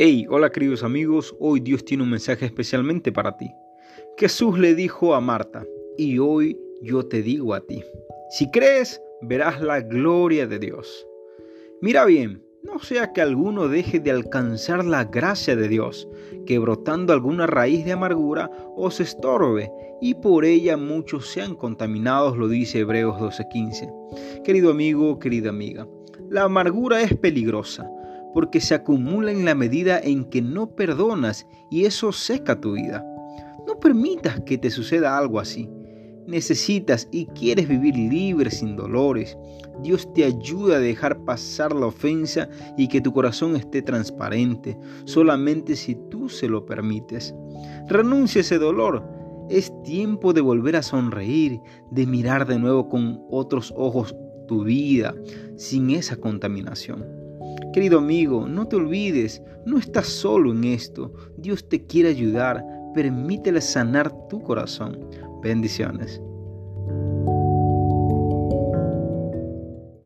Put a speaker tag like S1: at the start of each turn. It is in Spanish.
S1: Hey, hola queridos amigos, hoy Dios tiene un mensaje especialmente para ti. Jesús le dijo a Marta, y hoy yo te digo a ti, si crees, verás la gloria de Dios. Mira bien, no sea que alguno deje de alcanzar la gracia de Dios, que brotando alguna raíz de amargura os estorbe, y por ella muchos sean contaminados, lo dice Hebreos 12:15. Querido amigo, querida amiga, la amargura es peligrosa porque se acumula en la medida en que no perdonas y eso seca tu vida. No permitas que te suceda algo así. Necesitas y quieres vivir libre sin dolores. Dios te ayuda a dejar pasar la ofensa y que tu corazón esté transparente, solamente si tú se lo permites. Renuncia a ese dolor. Es tiempo de volver a sonreír, de mirar de nuevo con otros ojos tu vida, sin esa contaminación. Querido amigo, no te olvides, no estás solo en esto. Dios te quiere ayudar. Permítele sanar tu corazón. Bendiciones.